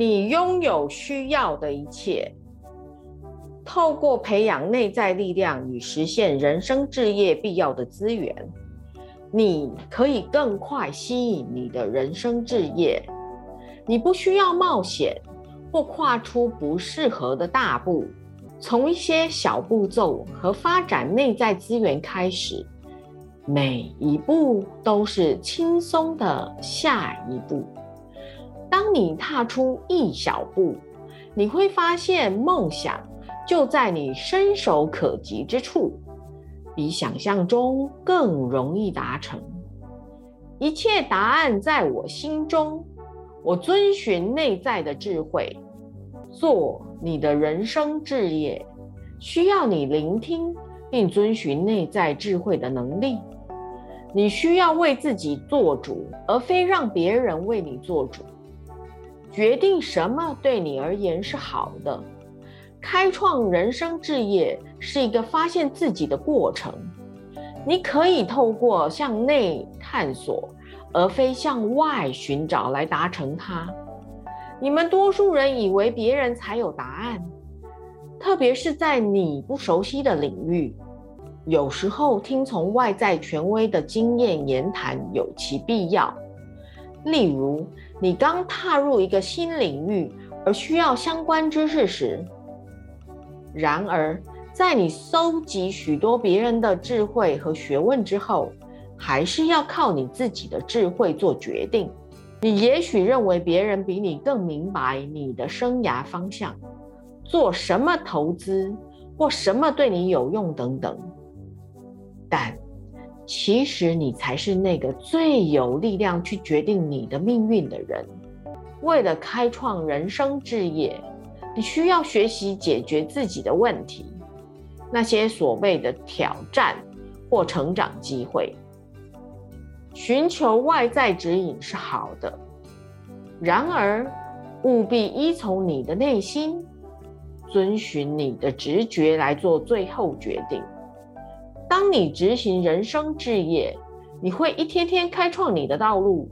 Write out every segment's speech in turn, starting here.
你拥有需要的一切。透过培养内在力量与实现人生置业必要的资源，你可以更快吸引你的人生置业。你不需要冒险或跨出不适合的大步，从一些小步骤和发展内在资源开始，每一步都是轻松的下一步。当你踏出一小步，你会发现梦想。就在你伸手可及之处，比想象中更容易达成。一切答案在我心中。我遵循内在的智慧，做你的人生置业，需要你聆听并遵循内在智慧的能力。你需要为自己做主，而非让别人为你做主。决定什么对你而言是好的。开创人生置业是一个发现自己的过程，你可以透过向内探索，而非向外寻找来达成它。你们多数人以为别人才有答案，特别是在你不熟悉的领域。有时候听从外在权威的经验言谈有其必要。例如，你刚踏入一个新领域而需要相关知识时。然而，在你搜集许多别人的智慧和学问之后，还是要靠你自己的智慧做决定。你也许认为别人比你更明白你的生涯方向，做什么投资或什么对你有用等等。但其实你才是那个最有力量去决定你的命运的人。为了开创人生置业。你需要学习解决自己的问题，那些所谓的挑战或成长机会。寻求外在指引是好的，然而务必依从你的内心，遵循你的直觉来做最后决定。当你执行人生置业，你会一天天开创你的道路，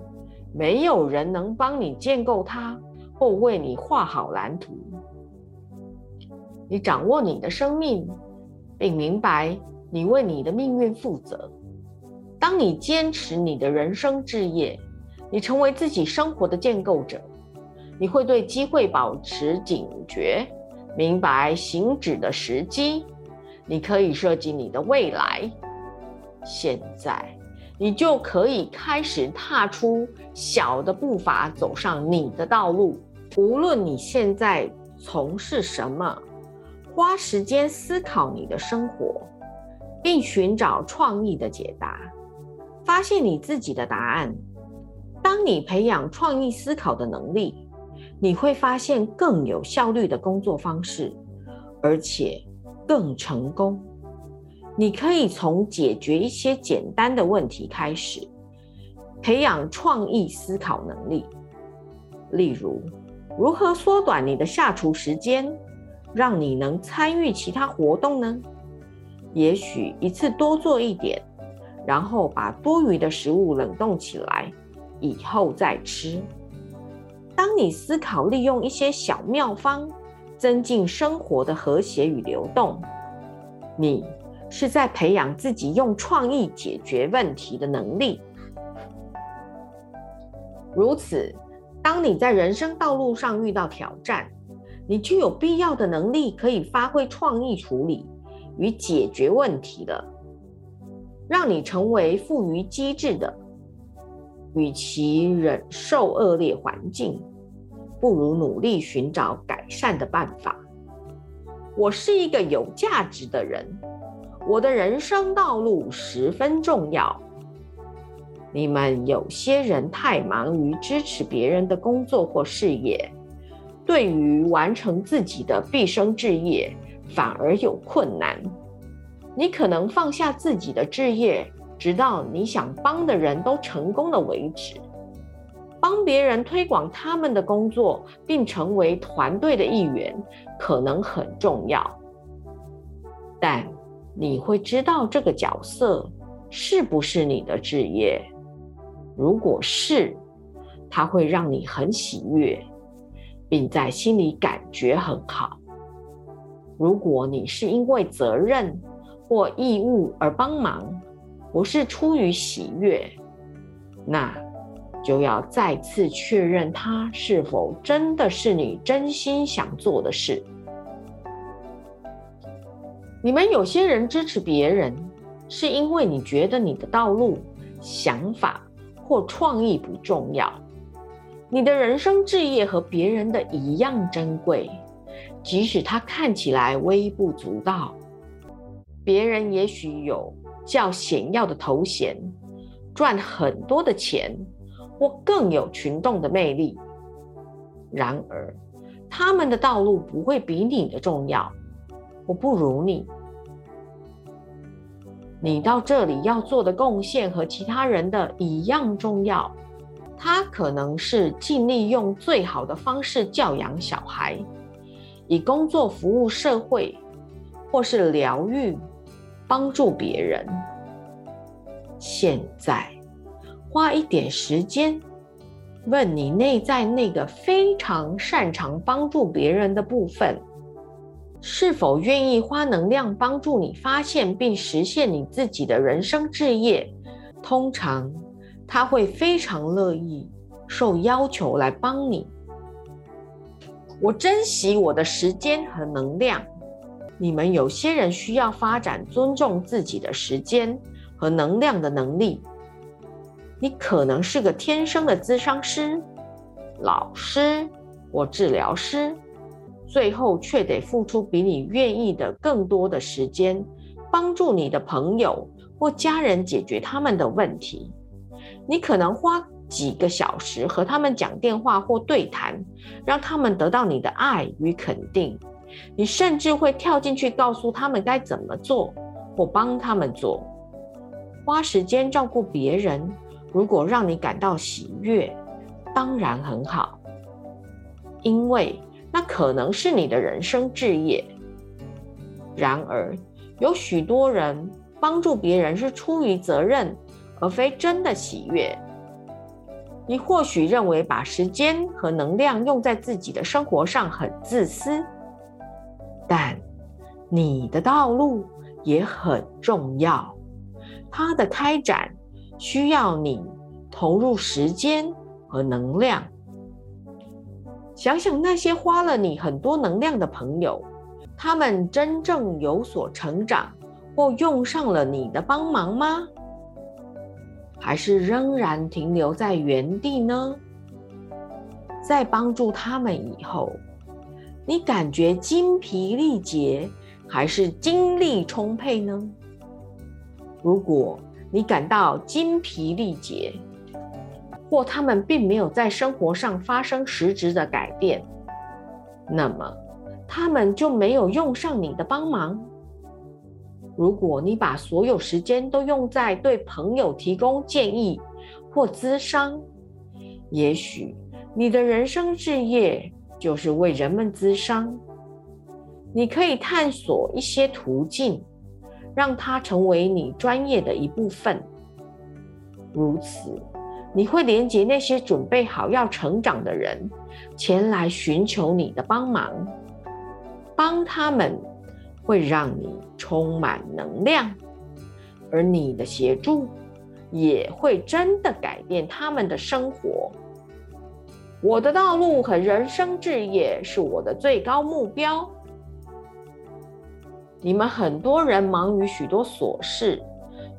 没有人能帮你建构它或为你画好蓝图。你掌握你的生命，并明白你为你的命运负责。当你坚持你的人生置业，你成为自己生活的建构者。你会对机会保持警觉，明白行止的时机。你可以设计你的未来。现在，你就可以开始踏出小的步伐，走上你的道路。无论你现在从事什么。花时间思考你的生活，并寻找创意的解答，发现你自己的答案。当你培养创意思考的能力，你会发现更有效率的工作方式，而且更成功。你可以从解决一些简单的问题开始，培养创意思考能力。例如，如何缩短你的下厨时间？让你能参与其他活动呢？也许一次多做一点，然后把多余的食物冷冻起来，以后再吃。当你思考利用一些小妙方，增进生活的和谐与流动，你是在培养自己用创意解决问题的能力。如此，当你在人生道路上遇到挑战，你具有必要的能力，可以发挥创意处理与解决问题的，让你成为富于机智的。与其忍受恶劣环境，不如努力寻找改善的办法。我是一个有价值的人，我的人生道路十分重要。你们有些人太忙于支持别人的工作或事业。对于完成自己的毕生志业，反而有困难。你可能放下自己的志业，直到你想帮的人都成功了为止。帮别人推广他们的工作，并成为团队的一员，可能很重要。但你会知道这个角色是不是你的职业？如果是，它会让你很喜悦。并在心里感觉很好。如果你是因为责任或义务而帮忙，不是出于喜悦，那就要再次确认它是否真的是你真心想做的事。你们有些人支持别人，是因为你觉得你的道路、想法或创意不重要，你的人生志业和别人的一样珍贵。即使它看起来微不足道，别人也许有较显要的头衔，赚很多的钱，或更有群众的魅力。然而，他们的道路不会比你的重要，我不如你。你到这里要做的贡献和其他人的一样重要。他可能是尽力用最好的方式教养小孩。以工作服务社会，或是疗愈、帮助别人。现在，花一点时间，问你内在那个非常擅长帮助别人的部分，是否愿意花能量帮助你发现并实现你自己的人生志业？通常，他会非常乐意受要求来帮你。我珍惜我的时间和能量。你们有些人需要发展尊重自己的时间和能量的能力。你可能是个天生的咨商师、老师或治疗师，最后却得付出比你愿意的更多的时间，帮助你的朋友或家人解决他们的问题。你可能花。几个小时和他们讲电话或对谈，让他们得到你的爱与肯定。你甚至会跳进去告诉他们该怎么做，或帮他们做。花时间照顾别人，如果让你感到喜悦，当然很好，因为那可能是你的人生志业。然而，有许多人帮助别人是出于责任，而非真的喜悦。你或许认为把时间和能量用在自己的生活上很自私，但你的道路也很重要。它的开展需要你投入时间和能量。想想那些花了你很多能量的朋友，他们真正有所成长或用上了你的帮忙吗？还是仍然停留在原地呢？在帮助他们以后，你感觉精疲力竭，还是精力充沛呢？如果你感到精疲力竭，或他们并没有在生活上发生实质的改变，那么他们就没有用上你的帮忙。如果你把所有时间都用在对朋友提供建议或咨商，也许你的人生志业就是为人们咨商。你可以探索一些途径，让它成为你专业的一部分。如此，你会连接那些准备好要成长的人，前来寻求你的帮忙，帮他们。会让你充满能量，而你的协助也会真的改变他们的生活。我的道路和人生志业是我的最高目标。你们很多人忙于许多琐事，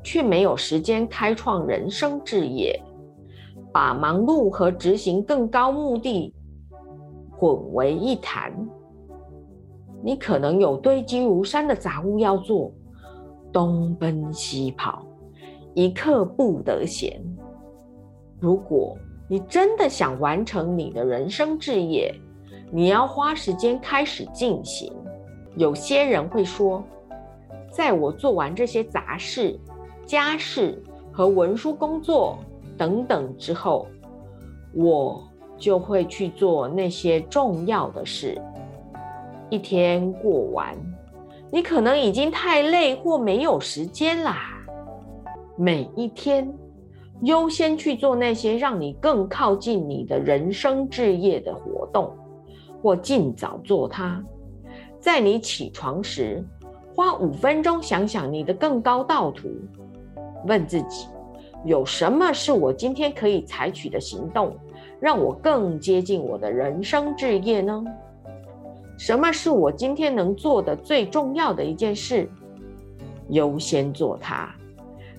却没有时间开创人生志业，把忙碌和执行更高目的混为一谈。你可能有堆积如山的杂物要做，东奔西跑，一刻不得闲。如果你真的想完成你的人生志业，你要花时间开始进行。有些人会说，在我做完这些杂事、家事和文书工作等等之后，我就会去做那些重要的事。一天过完，你可能已经太累或没有时间啦。每一天，优先去做那些让你更靠近你的人生志业的活动，或尽早做它。在你起床时，花五分钟想想你的更高道途，问自己：有什么是我今天可以采取的行动，让我更接近我的人生志业呢？什么是我今天能做的最重要的一件事？优先做它，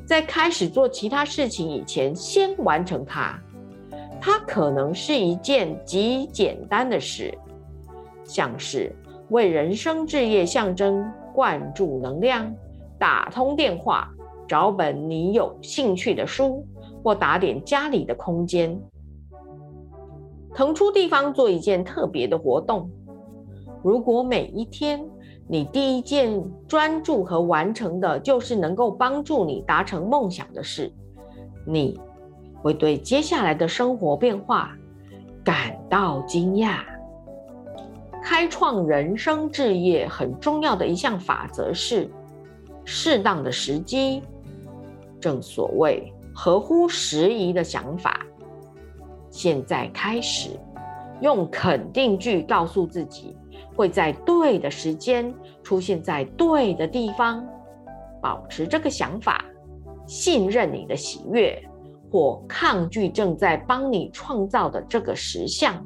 在开始做其他事情以前，先完成它。它可能是一件极简单的事，像是为人生置业象征灌注能量、打通电话、找本你有兴趣的书，或打点家里的空间，腾出地方做一件特别的活动。如果每一天你第一件专注和完成的就是能够帮助你达成梦想的事，你。会对接下来的生活变化感到惊讶。开创人生置业很重要的一项法则是适当的时机。正所谓合乎时宜的想法。现在开始，用肯定句告诉自己，会在对的时间出现在对的地方。保持这个想法，信任你的喜悦。或抗拒正在帮你创造的这个实相。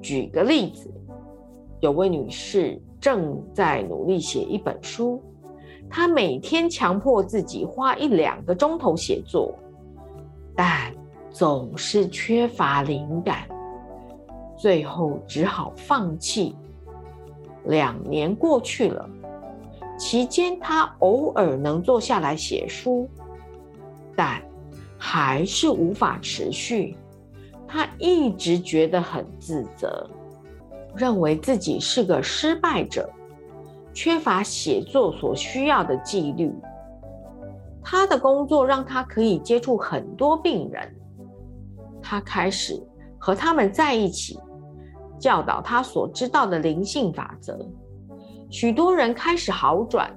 举个例子，有位女士正在努力写一本书，她每天强迫自己花一两个钟头写作，但总是缺乏灵感，最后只好放弃。两年过去了。期间，她偶尔能坐下来写书，但还是无法持续。他一直觉得很自责，认为自己是个失败者，缺乏写作所需要的纪律。他的工作让他可以接触很多病人，他开始和他们在一起，教导他所知道的灵性法则。许多人开始好转，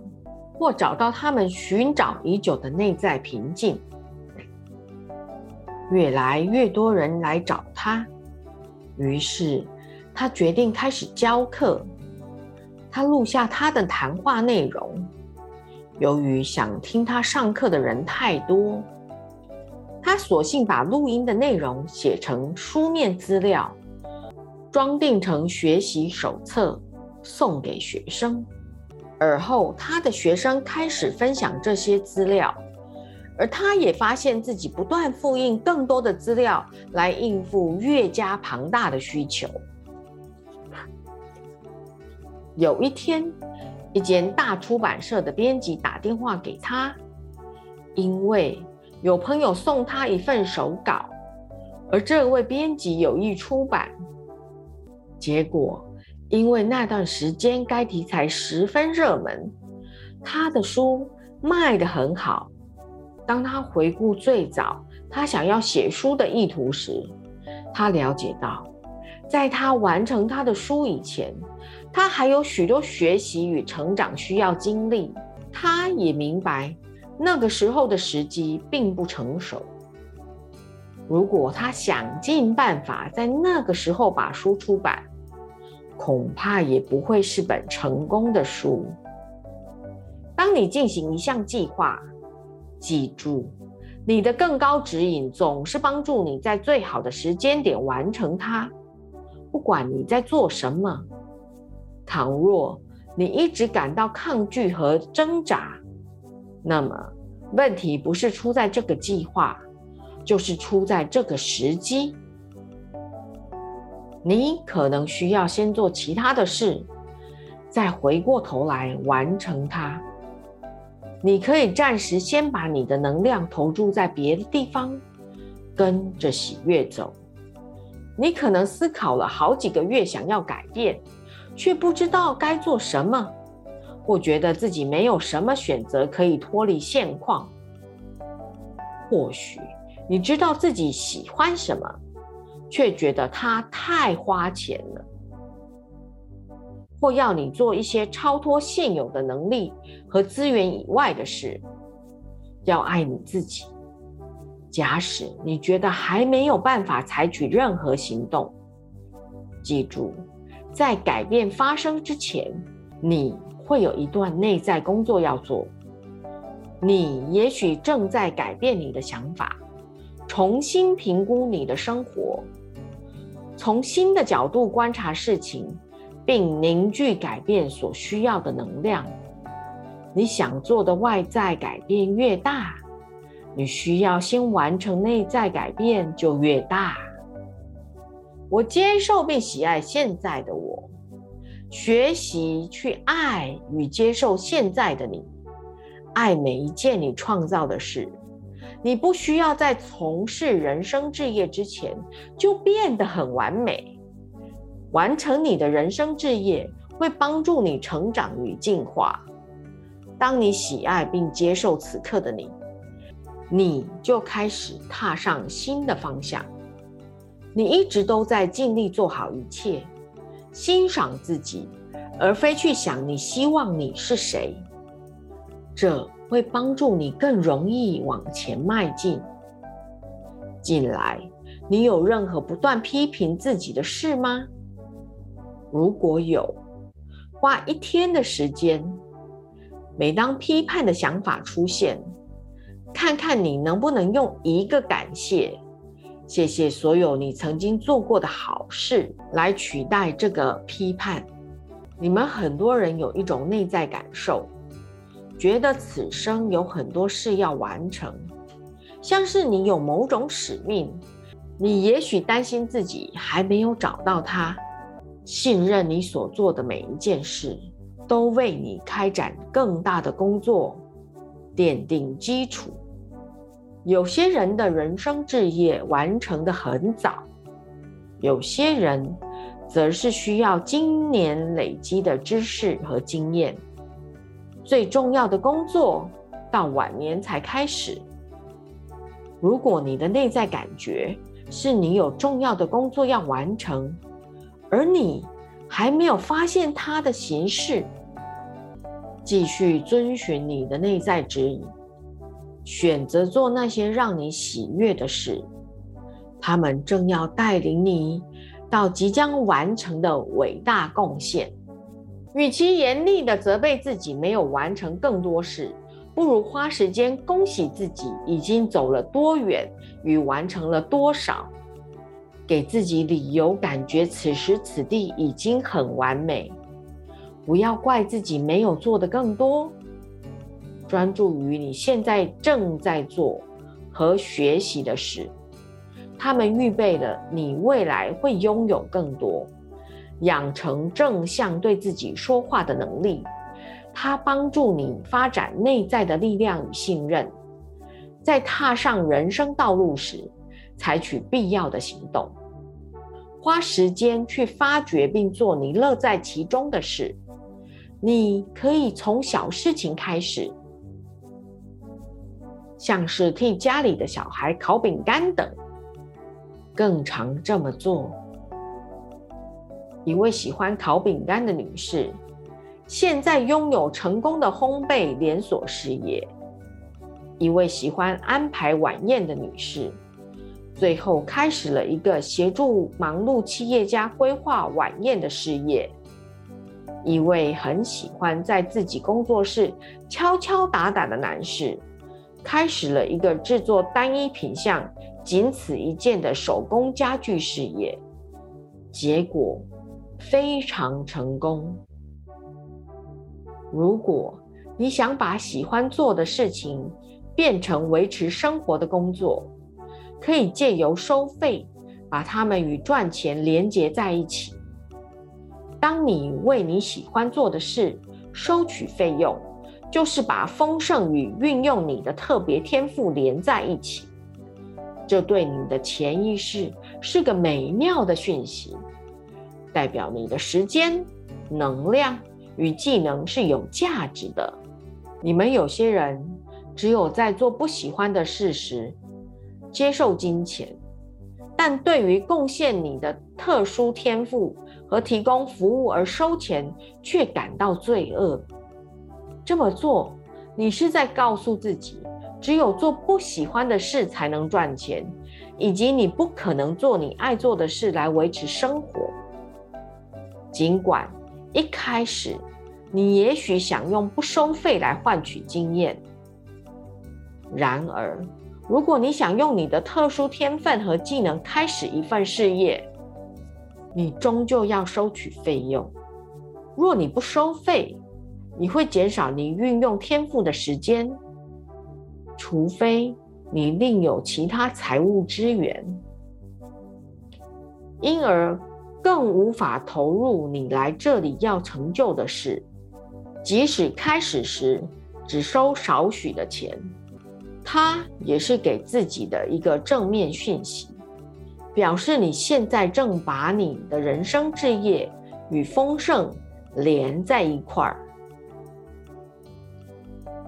或找到他们寻找已久的内在平静。越来越多人来找他，于是他决定开始教课。他录下他的谈话内容。由于想听他上课的人太多，他索性把录音的内容写成书面资料，装订成学习手册。送给学生，而后他的学生开始分享这些资料，而他也发现自己不断复印更多的资料来应付越加庞大的需求。有一天，一间大出版社的编辑打电话给他，因为有朋友送他一份手稿，而这位编辑有意出版，结果。因为那段时间该题材十分热门，他的书卖得很好。当他回顾最早他想要写书的意图时，他了解到，在他完成他的书以前，他还有许多学习与成长需要经历。他也明白，那个时候的时机并不成熟。如果他想尽办法在那个时候把书出版，恐怕也不会是本成功的书。当你进行一项计划，记住，你的更高指引总是帮助你在最好的时间点完成它。不管你在做什么，倘若你一直感到抗拒和挣扎，那么问题不是出在这个计划，就是出在这个时机。你可能需要先做其他的事，再回过头来完成它。你可以暂时先把你的能量投注在别的地方，跟着喜悦走。你可能思考了好几个月想要改变，却不知道该做什么，或觉得自己没有什么选择可以脱离现况。或许你知道自己喜欢什么。却觉得它太花钱了，或要你做一些超脱现有的能力和资源以外的事。要爱你自己，假使你觉得还没有办法采取任何行动，记住，在改变发生之前，你会有一段内在工作要做。你也许正在改变你的想法，重新评估你的生活，从新的角度观察事情，并凝聚改变所需要的能量。你想做的外在改变越大。你需要先完成内在改变就越大。我接受并喜爱现在的我，学习去爱与接受现在的你，爱每一件你创造的事。你不需要在从事人生置业之前就变得很完美。完成你的人生置业会帮助你成长与进化。当你喜爱并接受此刻的你。你就开始踏上新的方向。你一直都在尽力做好一切，欣赏自己，而非去想你希望你是谁。这会帮助你更容易往前迈进。近来，你有任何不断批评自己的事吗？如果有，花一天的时间，每当批判的想法出现。看看你能不能用一个感谢，谢谢所有你曾经做过的好事来取代这个批判。你们很多人有一种内在感受，觉得此生有很多事要完成，像是你有某种使命。你也许担心自己还没有找到它，信任你所做的每一件事都为你开展更大的工作。奠定基础。有些人的人生置业完成的很早，有些人则是需要经年累积的知识和经验。最重要的工作到晚年才开始。如果你的内在感觉是你有重要的工作要完成，而你还没有发现它的形式。继续遵循你的内在指引，选择做那些让你喜悦的事。他们正要带领你到即将完成的伟大贡献。与其严厉的责备自己没有完成更多事，不如花时间恭喜自己已经走了多远与完成了多少，给自己理由，感觉此时此地已经很完美。不要怪自己没有做的更多，专注于你现在正在做和学习的事。他们预备了你未来会拥有更多。养成正向对自己说话的能力，它帮助你发展内在的力量与信任。在踏上人生道路时，采取必要的行动，花时间去发掘并做你乐在其中的事。你可以从小事情开始，像是替家里的小孩烤饼干等，更常这么做。一位喜欢烤饼干的女士，现在拥有成功的烘焙连锁事业；一位喜欢安排晚宴的女士，最后开始了一个协助忙碌企业家规划晚宴的事业。一位很喜欢在自己工作室敲敲打打的男士，开始了一个制作单一品相、仅此一件的手工家具事业，结果非常成功。如果你想把喜欢做的事情变成维持生活的工作，可以借由收费把它们与赚钱连结在一起。当你为你喜欢做的事收取费用，就是把丰盛与运用你的特别天赋连在一起。这对你的潜意识是个美妙的讯息，代表你的时间、能量与技能是有价值的。你们有些人只有在做不喜欢的事时接受金钱，但对于贡献你的特殊天赋。和提供服务而收钱，却感到罪恶。这么做，你是在告诉自己，只有做不喜欢的事才能赚钱，以及你不可能做你爱做的事来维持生活。尽管一开始你也许想用不收费来换取经验，然而如果你想用你的特殊天分和技能开始一份事业，你终究要收取费用。若你不收费，你会减少你运用天赋的时间。除非你另有其他财务资源，因而更无法投入你来这里要成就的事。即使开始时只收少许的钱，它也是给自己的一个正面讯息，表示你现在正把你的人生置业与丰盛连在一块儿。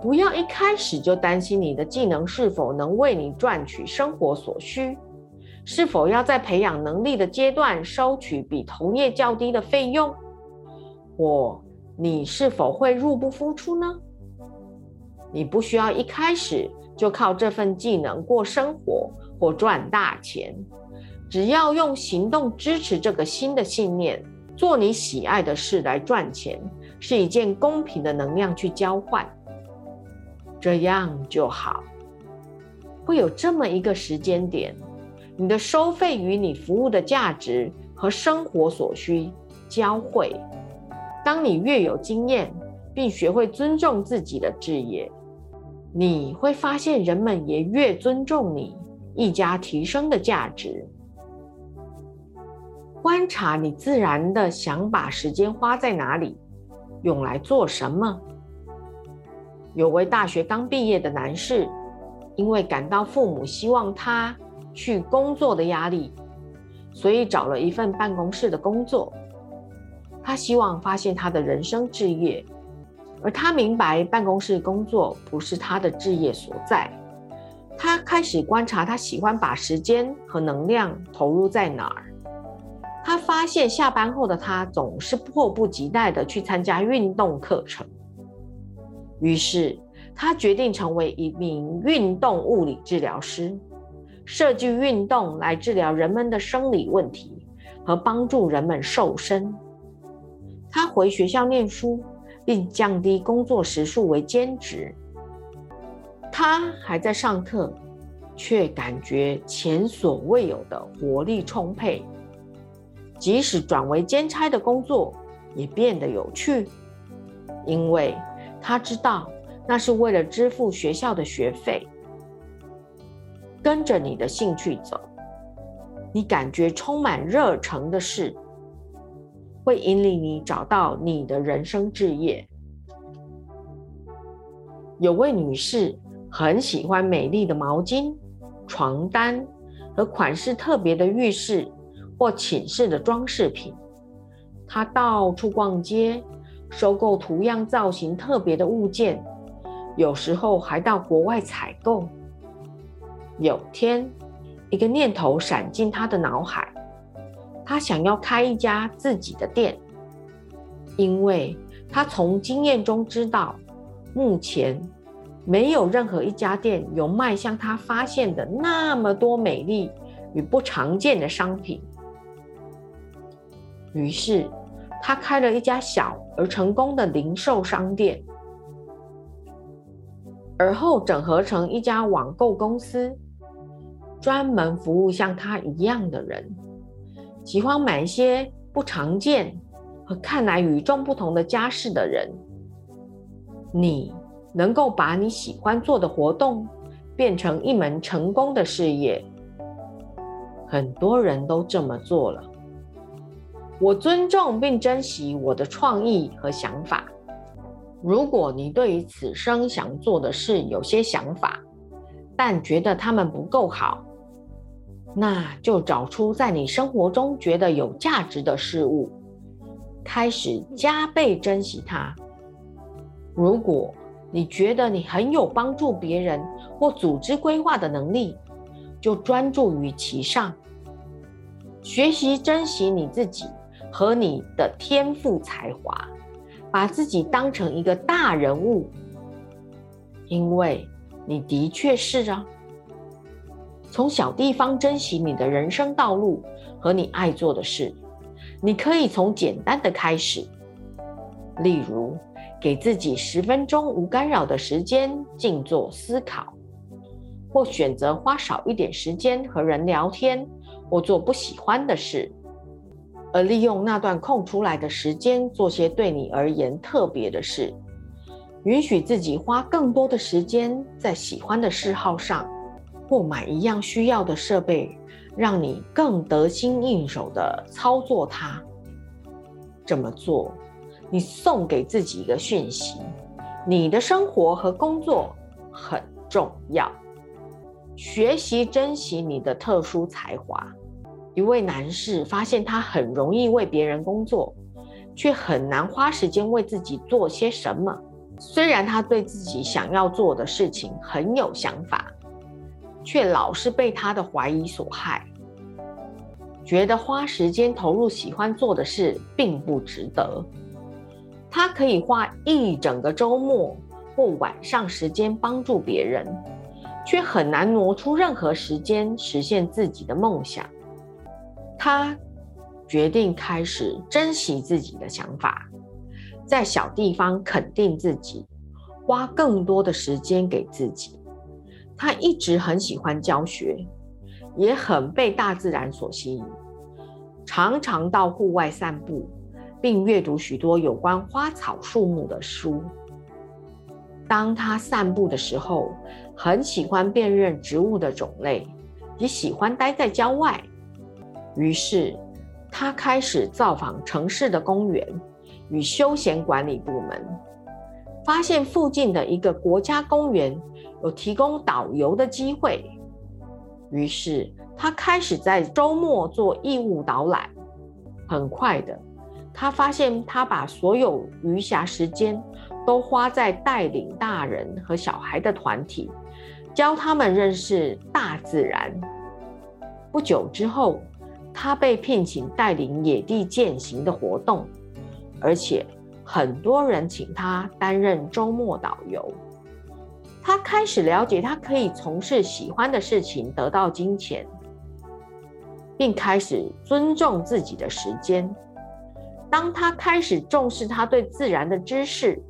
不要一开始就担心你的技能是否能为你赚取生活所需，是否要在培养能力的阶段收取比同业较低的费用，或你是否会入不敷出呢？你不需要一开始就靠这份技能过生活或赚大钱，只要用行动支持这个新的信念，做你喜爱的事来赚钱，是一件公平的能量去交换。这样就好。会有这么一个时间点，你的收费与你服务的价值和生活所需交汇。当你越有经验，并学会尊重自己的职业，你会发现人们也越尊重你，一家提升的价值。观察你自然的想把时间花在哪里，用来做什么。有位大学刚毕业的男士，因为感到父母希望他去工作的压力，所以找了一份办公室的工作。他希望发现他的人生置业，而他明白办公室工作不是他的置业所在。他开始观察他喜欢把时间和能量投入在哪儿。他发现下班后的他总是迫不及待地去参加运动课程。于是，他决定成为一名运动物理治疗师，设计运动来治疗人们的生理问题和帮助人们瘦身。他回学校念书，并降低工作时数为兼职。他还在上课，却感觉前所未有的活力充沛。即使转为兼差的工作，也变得有趣，因为。他知道那是为了支付学校的学费。跟着你的兴趣走，你感觉充满热诚的事，会引领你找到你的人生置业。有位女士很喜欢美丽的毛巾、床单和款式特别的浴室或寝室的装饰品，她到处逛街。收购图样造型特别的物件，有时候还到国外采购。有天，一个念头闪进她的脑海，他想要开一家自己的店，因为他从经验中知道，目前没有任何一家店有卖像他发现的那么多美丽与不常见的商品。于是。他开了一家小而成功的零售商店，而后整合成一家网购公司，专门服务像他一样的人，喜欢买一些不常见和看来与众不同的家饰的人。你能够把你喜欢做的活动变成一门成功的事业，很多人都这么做了。我尊重并珍惜我的创意和想法。如果你对于此生想做的事有些想法，但觉得他们不够好，那就找出在你生活中觉得有价值的事物，开始加倍珍惜它。如果你觉得你很有帮助别人或组织规划的能力，就专注于其上，学习珍惜你自己。和你的天赋才华，把自己当成一个大人物，因为你的确是啊。从小地方珍惜你的人生道路和你爱做的事，你可以从简单的开始，例如给自己十分钟无干扰的时间静坐思考，或选择花少一点时间和人聊天或做不喜欢的事。而利用那段空出来的时间，做些对你而言特别的事，允许自己花更多的时间在喜欢的嗜好上，购买一样需要的设备，让你更得心应手的操作它。这么做，你送给自己一个讯息：你的生活和工作很重要。学习珍惜你的特殊才华。一位男士发现，他很容易为别人工作，却很难花时间为自己做些什么。虽然他对自己想要做的事情很有想法，却老是被他的怀疑所害，觉得花时间投入喜欢做的事并不值得。他可以花一整个周末或晚上时间帮助别人，却很难挪出任何时间实现自己的梦想。他决定开始珍惜自己的想法，在小地方肯定自己，花更多的时间给自己。他一直很喜欢教学，也很被大自然所吸引，常常到户外散步，并阅读许多有关花草树木的书。当他散步的时候，很喜欢辨认植物的种类，也喜欢待在郊外。于是，他开始造访城市的公园与休闲管理部门，发现附近的一个国家公园有提供导游的机会。于是，他开始在周末做义务导览。很快的，他发现他把所有余暇时间都花在带领大人和小孩的团体，教他们认识大自然。不久之后。他被聘请带领野地践行的活动，而且很多人请他担任周末导游。他开始了解，他可以从事喜欢的事情得到金钱，并开始尊重自己的时间。当他开始重视他对自然的知识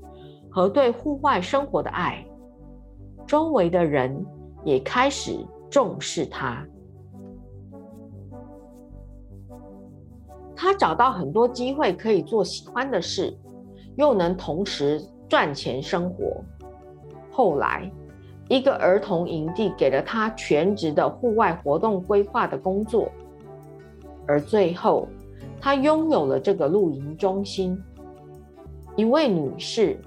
和对户外生活的爱，周围的人也开始重视他。他找到很多机会可以做喜欢的事，又能同时赚钱生活。后来，一个儿童营地给了他全职的户外活动规划的工作，而最后，他拥有了这个露营中心。一位女士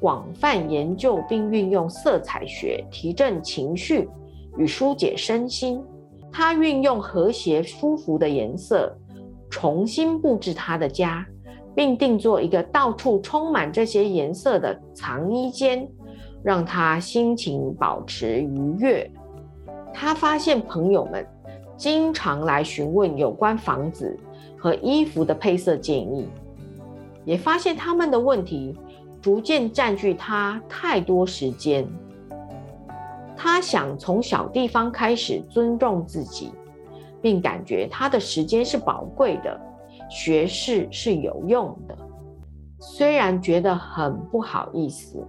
广泛研究并运用色彩学提振情绪与疏解身心。她运用和谐舒服的颜色。重新布置她的家，并定做一个到处充满这些颜色的藏衣间，让他心情保持愉悦。他发现朋友们经常来询问有关房子和衣服的配色建议，也发现他们的问题逐渐占据他太多时间。他想从小地方开始尊重自己。并感觉他的时间是宝贵的，学识是有用的。虽然觉得很不好意思，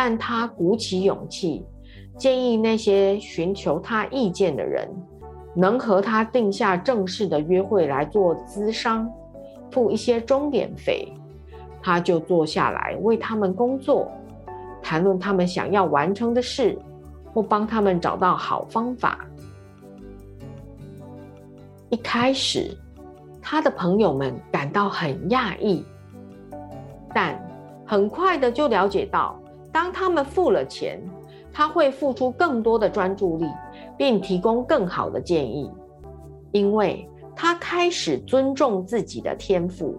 但他鼓起勇气，建议那些寻求他意见的人，能和他定下正式的约会来做咨商，付一些钟点费。他就坐下来为他们工作，谈论他们想要完成的事，或帮他们找到好方法。一开始，他的朋友们感到很讶异，但很快的就了解到，当他们付了钱，他会付出更多的专注力，并提供更好的建议，因为他开始尊重自己的天赋。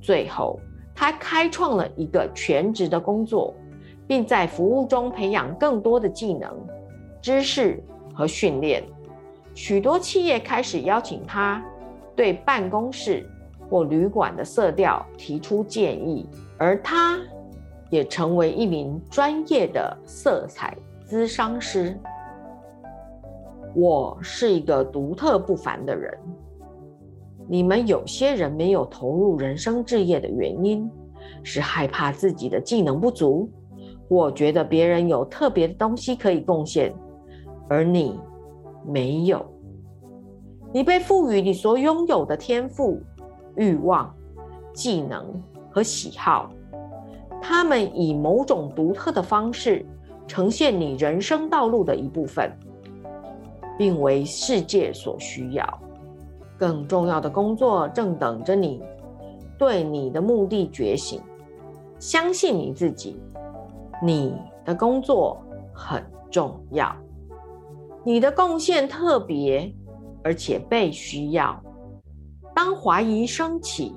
最后，他开创了一个全职的工作，并在服务中培养更多的技能、知识和训练。许多企业开始邀请他对办公室或旅馆的色调提出建议，而他也成为一名专业的色彩咨商师。我是一个独特不凡的人。你们有些人没有投入人生置业的原因，是害怕自己的技能不足，我觉得别人有特别的东西可以贡献，而你没有。你被赋予你所拥有的天赋、欲望、技能和喜好，他们以某种独特的方式呈现你人生道路的一部分，并为世界所需要。更重要的工作正等着你，对你的目的觉醒，相信你自己，你的工作很重要，你的贡献特别。而且被需要。当怀疑升起，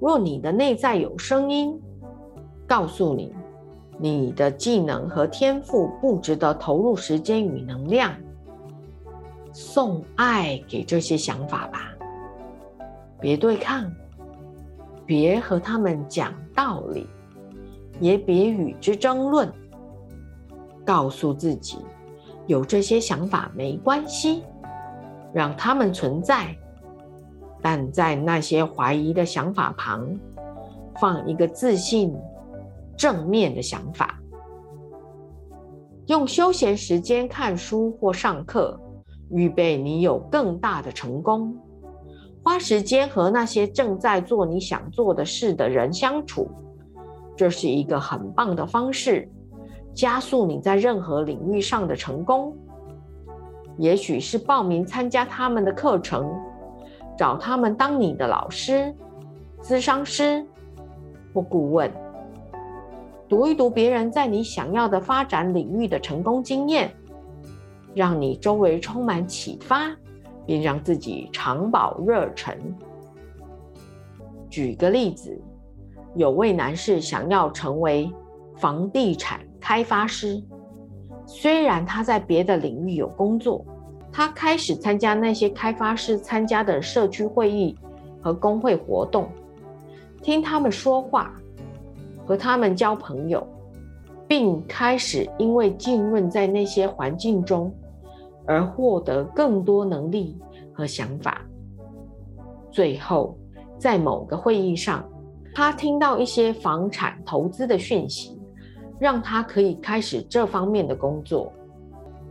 若你的内在有声音告诉你，你的技能和天赋不值得投入时间与能量，送爱给这些想法吧。别对抗，别和他们讲道理，也别与之争论。告诉自己，有这些想法没关系。让他们存在，但在那些怀疑的想法旁，放一个自信、正面的想法。用休闲时间看书或上课，预备你有更大的成功。花时间和那些正在做你想做的事的人相处，这是一个很棒的方式，加速你在任何领域上的成功。也许是报名参加他们的课程，找他们当你的老师、咨商师或顾问，读一读别人在你想要的发展领域的成功经验，让你周围充满启发，并让自己长保热忱。举个例子，有位男士想要成为房地产开发师。虽然他在别的领域有工作，他开始参加那些开发师参加的社区会议和工会活动，听他们说话，和他们交朋友，并开始因为浸润在那些环境中而获得更多能力和想法。最后，在某个会议上，他听到一些房产投资的讯息。让他可以开始这方面的工作。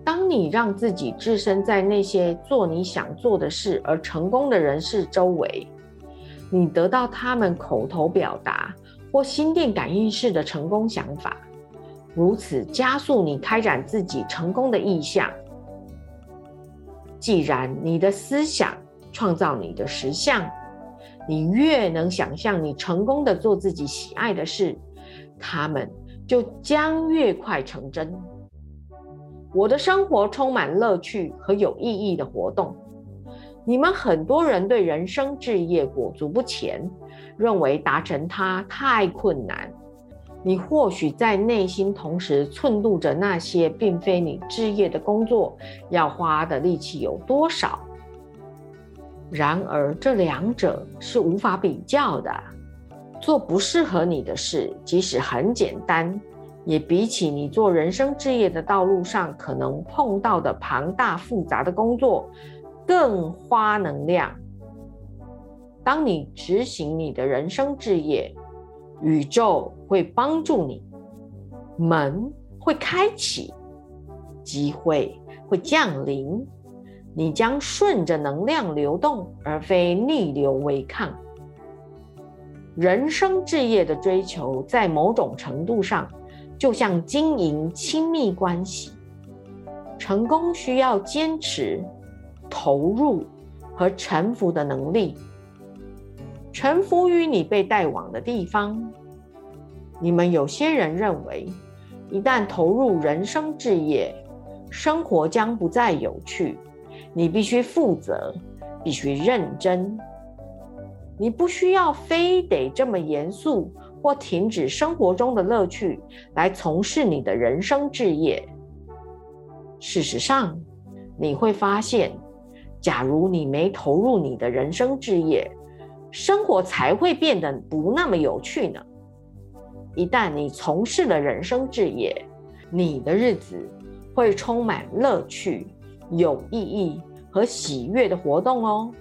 当你让自己置身在那些做你想做的事而成功的人士周围，你得到他们口头表达或心电感应式的成功想法，如此加速你开展自己成功的意向。既然你的思想创造你的实相，你越能想象你成功的做自己喜爱的事，他们。就将越快成真。我的生活充满乐趣和有意义的活动。你们很多人对人生置业裹足不前，认为达成它太困难。你或许在内心同时寸度着那些并非你置业的工作要花的力气有多少。然而，这两者是无法比较的。做不适合你的事，即使很简单，也比起你做人生置业的道路上可能碰到的庞大复杂的工作更花能量。当你执行你的人生置业，宇宙会帮助你，门会开启，机会会降临，你将顺着能量流动，而非逆流违抗。人生置业的追求，在某种程度上，就像经营亲密关系。成功需要坚持、投入和臣服的能力。臣服于你被带往的地方。你们有些人认为，一旦投入人生置业，生活将不再有趣。你必须负责，必须认真。你不需要非得这么严肃，或停止生活中的乐趣来从事你的人生置业。事实上，你会发现，假如你没投入你的人生置业，生活才会变得不那么有趣呢。一旦你从事了人生置业，你的日子会充满乐趣、有意义和喜悦的活动哦。